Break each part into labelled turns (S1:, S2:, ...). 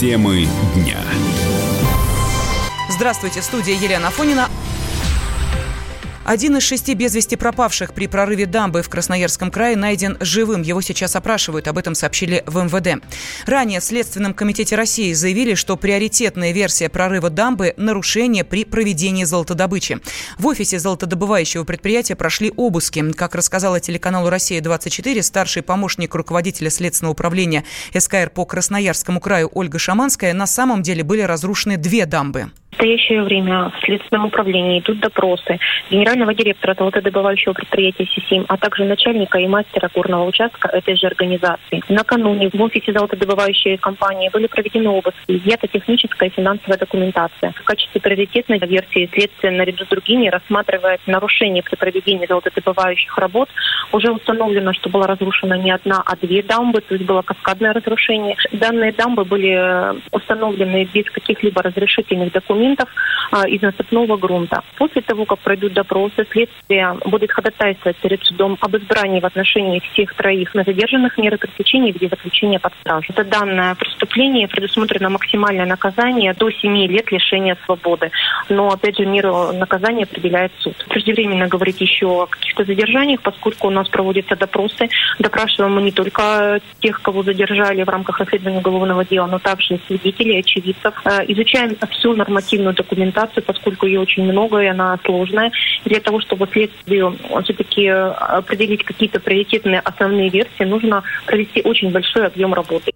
S1: Темы дня.
S2: Здравствуйте, студия Елена Афонина. Один из шести без вести пропавших при прорыве дамбы в Красноярском крае найден живым. Его сейчас опрашивают. Об этом сообщили в МВД. Ранее в Следственном комитете России заявили, что приоритетная версия прорыва дамбы – нарушение при проведении золотодобычи. В офисе золотодобывающего предприятия прошли обыски. Как рассказала телеканалу «Россия-24», старший помощник руководителя Следственного управления СКР по Красноярскому краю Ольга Шаманская, на самом деле были разрушены две дамбы.
S3: В настоящее время в Следственном управлении идут допросы генерального директора золотодобывающего предприятия СИСИМ, а также начальника и мастера горного участка этой же организации. Накануне в офисе золотодобывающей компании были проведены обыски, изъята техническая и финансовая документация. В качестве приоритетной версии следствия наряду с другими рассматривает нарушение при проведении золотодобывающих работ. Уже установлено, что была разрушена не одна, а две дамбы, то есть было каскадное разрушение. Данные дамбы были установлены без каких-либо разрешительных документов а, из насыпного грунта. После того, как пройдут допросы, следствие будет ходатайствовать перед судом об избрании в отношении всех троих на задержанных меры пресечения в виде заключения под стражу. За данное преступление предусмотрено максимальное наказание до 7 лет лишения свободы. Но, опять же, меру наказания определяет суд. Преждевременно говорить еще о каких-то задержаниях, поскольку у нас проводятся допросы. Допрашиваем мы не только тех, кого задержали в рамках расследования уголовного дела, но также свидетелей, очевидцев. Э, изучаем всю нормативную документацию, поскольку ее очень много и она сложная. Для того, чтобы следствию все-таки определить какие-то приоритетные основные версии, нужно провести очень большой объем работы.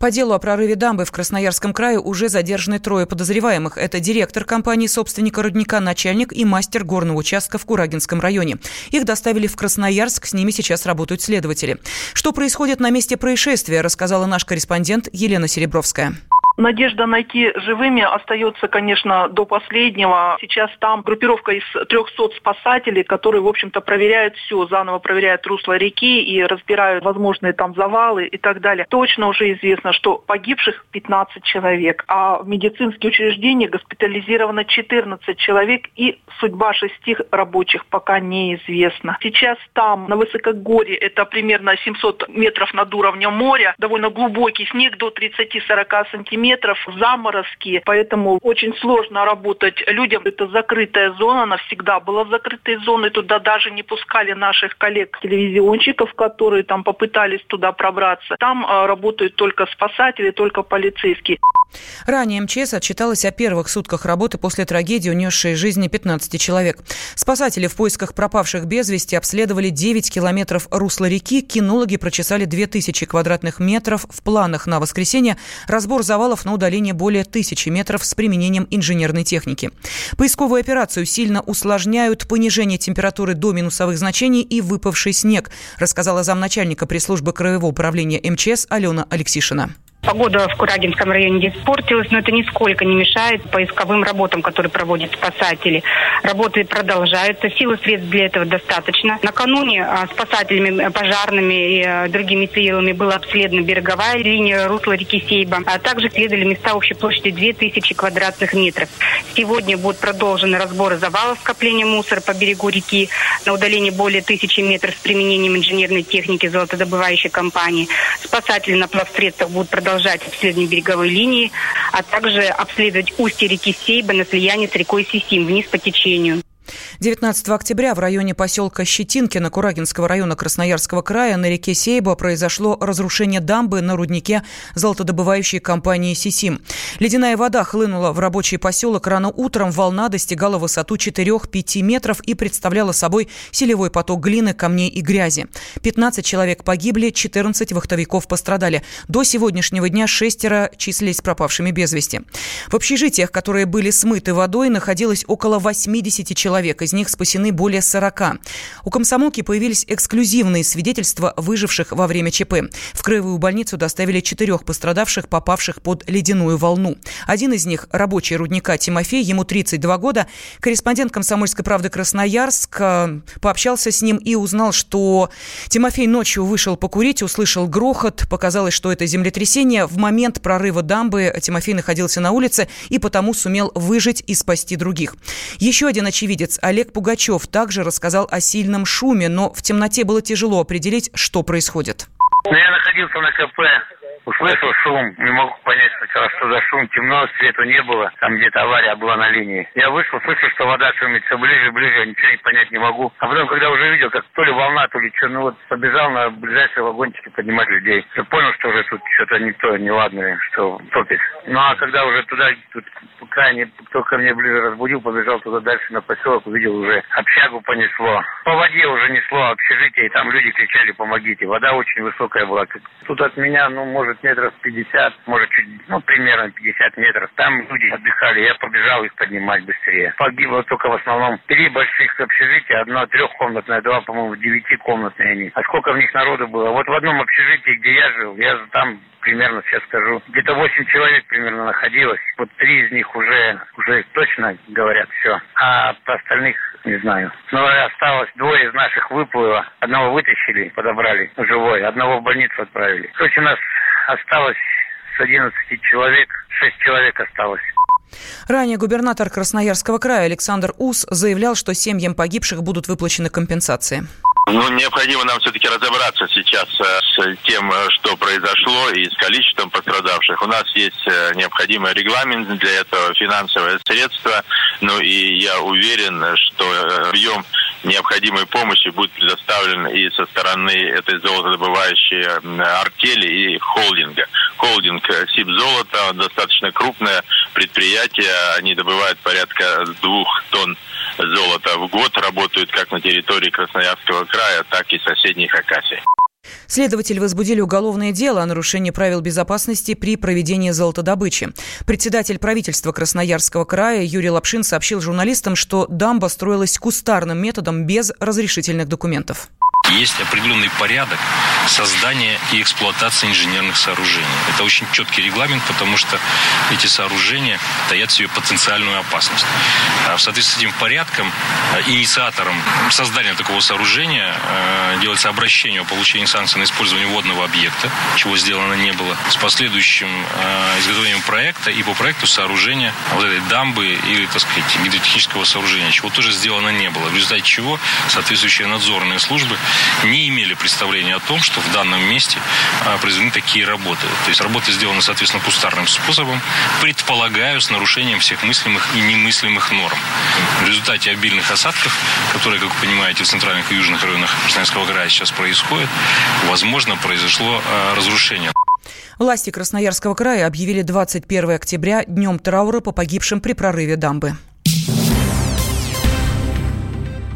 S2: По делу о прорыве дамбы в Красноярском крае уже задержаны трое подозреваемых. Это директор компании собственника рудника, начальник и мастер горного участка в Курагинском районе. Их доставили в Красноярск, с ними сейчас работают следователи. Что происходит на месте происшествия, рассказала наш корреспондент Елена Серебровская.
S4: Надежда найти живыми остается, конечно, до последнего. Сейчас там группировка из 300 спасателей, которые, в общем-то, проверяют все, заново проверяют русло реки и разбирают возможные там завалы и так далее. Точно уже известно, что погибших 15 человек, а в медицинские учреждения госпитализировано 14 человек и судьба шести рабочих пока неизвестна. Сейчас там, на высокогорье, это примерно 700 метров над уровнем моря, довольно глубокий снег до 30-40 сантиметров, метров, заморозки, поэтому очень сложно работать людям. Это закрытая зона, она всегда была закрытой зоной, туда даже не пускали наших коллег-телевизионщиков, которые там попытались туда пробраться. Там а, работают только спасатели, только полицейские.
S2: Ранее МЧС отчиталась о первых сутках работы после трагедии, унесшей жизни 15 человек. Спасатели в поисках пропавших без вести обследовали 9 километров русла реки. Кинологи прочесали 2000 квадратных метров. В планах на воскресенье разбор завалов на удаление более тысячи метров с применением инженерной техники. Поисковую операцию сильно усложняют понижение температуры до минусовых значений и выпавший снег, рассказала замначальника пресс-службы Краевого управления МЧС Алена Алексишина.
S3: Погода в Курагинском районе испортилась, но это нисколько не мешает поисковым работам, которые проводят спасатели. Работы продолжаются, силы средств для этого достаточно. Накануне а, спасателями, э, пожарными и э, другими силами была обследована береговая линия русла реки Сейба, а также следовали места общей площадью 2000 квадратных метров. Сегодня будут продолжены разборы завалов скопления мусора по берегу реки на удалении более тысячи метров с применением инженерной техники золотодобывающей компании. Спасатели на плавсредствах будут продолжать продолжать обследование береговой линии, а также обследовать устье реки Сейба на слиянии с рекой Сисим вниз по течению.
S2: 19 октября в районе поселка Щетинкино Курагинского района Красноярского края на реке Сейба произошло разрушение дамбы на руднике золотодобывающей компании «Сисим». Ледяная вода хлынула в рабочий поселок рано утром. Волна достигала высоту 4-5 метров и представляла собой селевой поток глины, камней и грязи. 15 человек погибли, 14 вахтовиков пострадали. До сегодняшнего дня шестеро числились пропавшими без вести. В общежитиях, которые были смыты водой, находилось около 80 человек человек, из них спасены более 40. У комсомолки появились эксклюзивные свидетельства выживших во время ЧП. В краевую больницу доставили четырех пострадавших, попавших под ледяную волну. Один из них – рабочий рудника Тимофей, ему 32 года. Корреспондент «Комсомольской правды» Красноярск э, пообщался с ним и узнал, что Тимофей ночью вышел покурить, услышал грохот, показалось, что это землетрясение. В момент прорыва дамбы Тимофей находился на улице и потому сумел выжить и спасти других. Еще один очевидец очевидец Олег Пугачев также рассказал о сильном шуме, но в темноте было тяжело определить, что происходит.
S5: Ну, я находился на КП
S1: Услышал шум, не могу понять сначала, что за шум. Темно, света не было. Там где-то авария была на линии. Я вышел, слышу, что вода шумит все ближе, ближе. Ничего не понять не могу. А потом, когда уже видел, как то ли волна, то ли что, ну вот побежал на ближайшие вагончики поднимать людей. Я понял, что уже тут что-то не то, неладное, что топит. Ну а когда уже туда, тут крайне, кто ко мне ближе разбудил, побежал туда дальше на поселок, увидел уже общагу понесло. По воде уже несло общежитие, и там люди кричали, помогите. Вода очень высокая была. Тут от меня, ну, может, метров 50, может, чуть, ну, примерно 50 метров. Там люди отдыхали, я побежал их поднимать быстрее. Погибло только в основном три больших общежития, одно трехкомнатное, два, по-моему, девятикомнатные они. А сколько в них народу было? Вот в одном общежитии, где я жил, я там примерно сейчас скажу, где-то 8 человек примерно находилось. Вот три из них уже, уже точно говорят все. А по остальных не знаю. Но осталось двое из наших выплыло. Одного вытащили, подобрали живой, одного в больницу отправили. Короче, нас осталось с 11 человек, 6 человек осталось.
S2: Ранее губернатор Красноярского края Александр Ус заявлял, что семьям погибших будут выплачены компенсации.
S5: Ну, необходимо нам все-таки разобраться сейчас э, с тем, э, что произошло и с количеством пострадавших. У нас есть э, необходимый регламент для этого, финансовые средства. Ну и я уверен, что объем необходимой помощи будет предоставлен и со стороны этой золотодобывающей артели и холдинга. Холдинг Сибзолото достаточно крупное предприятие. Они добывают порядка двух тонн золота в год, работают как на территории Красноярского края, так и соседних Хакасии.
S2: Следователи возбудили уголовное дело о нарушении правил безопасности при проведении золотодобычи. Председатель правительства Красноярского края Юрий Лапшин сообщил журналистам, что дамба строилась кустарным методом без разрешительных документов.
S6: Есть определенный порядок создания и эксплуатации инженерных сооружений. Это очень четкий регламент, потому что эти сооружения таят в себе потенциальную опасность. А в соответствии с этим порядком э, инициатором создания такого сооружения э, делается обращение о получении санкций на использование водного объекта, чего сделано не было, с последующим э, изготовлением проекта и по проекту сооружения вот этой дамбы или, так сказать, гидротехнического сооружения, чего тоже сделано не было. В результате чего соответствующие надзорные службы не имели представления о том, что в данном месте а, произведены такие работы. То есть работы сделаны, соответственно, кустарным способом, предполагаю, с нарушением всех мыслимых и немыслимых норм. В результате обильных осадков, которые, как вы понимаете, в центральных и южных районах Красноярского края сейчас происходят, возможно, произошло а, разрушение.
S2: Власти Красноярского края объявили 21 октября днем траура по погибшим при прорыве дамбы.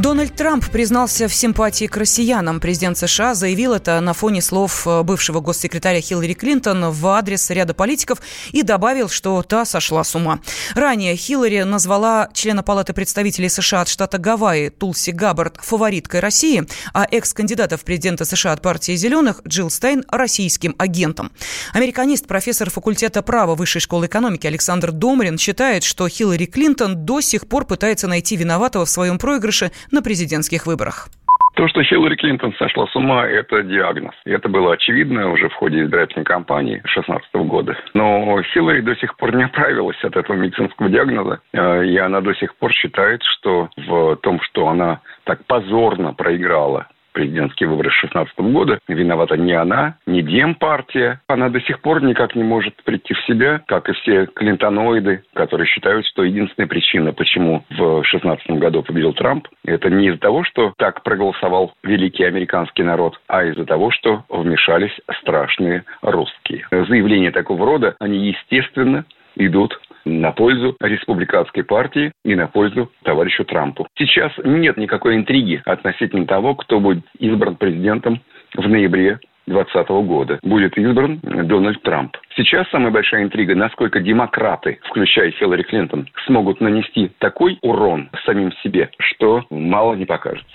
S2: Дональд Трамп признался в симпатии к россиянам. Президент США заявил это на фоне слов э, бывшего госсекретаря Хиллари Клинтон в адрес ряда политиков и добавил, что та сошла с ума. Ранее Хиллари назвала члена Палаты представителей США от штата Гавайи Тулси Габбард фавориткой России, а экс-кандидата в президенты США от партии «Зеленых» Джилл Стейн – российским агентом. Американист, профессор факультета права Высшей школы экономики Александр Домрин считает, что Хиллари Клинтон до сих пор пытается найти виноватого в своем проигрыше на президентских выборах.
S7: То, что Хиллари Клинтон сошла с ума, это диагноз. И это было очевидно уже в ходе избирательной кампании 2016 года. Но Хиллари до сих пор не оправилась от этого медицинского диагноза. Э, и она до сих пор считает, что в том, что она так позорно проиграла президентские выборы 2016 года. Виновата не она, не Демпартия. Она до сих пор никак не может прийти в себя, как и все клинтоноиды, которые считают, что единственная причина, почему в 2016 году победил Трамп, это не из-за того, что так проголосовал великий американский народ, а из-за того, что вмешались страшные русские. Заявления такого рода, они, естественно, идут на пользу республиканской партии и на пользу товарищу Трампу. Сейчас нет никакой интриги относительно того, кто будет избран президентом в ноябре 2020 года. Будет избран Дональд Трамп. Сейчас самая большая интрига, насколько демократы, включая Хиллари Клинтон, смогут нанести такой урон самим себе, что мало не покажется.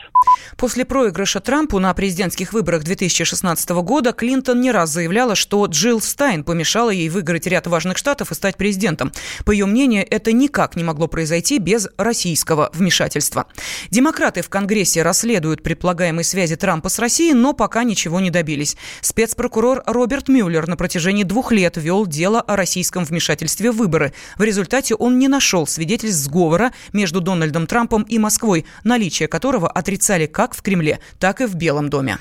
S2: После проигрыша Трампу на президентских выборах 2016 года Клинтон не раз заявляла, что Джилл Стайн помешала ей выиграть ряд важных штатов и стать президентом. По ее мнению, это никак не могло произойти без российского вмешательства. Демократы в Конгрессе расследуют предполагаемые связи Трампа с Россией, но пока ничего не добились. Спецпрокурор Роберт Мюллер на протяжении двух лет Секретариат вел дело о российском вмешательстве в выборы. В результате он не нашел свидетельств сговора между Дональдом Трампом и Москвой, наличие которого отрицали как в Кремле, так и в Белом доме.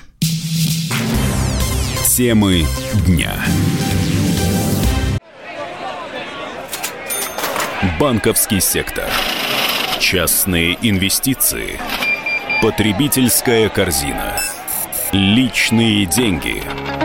S8: Темы дня. Банковский сектор. Частные инвестиции. Потребительская корзина. Личные деньги. Личные деньги.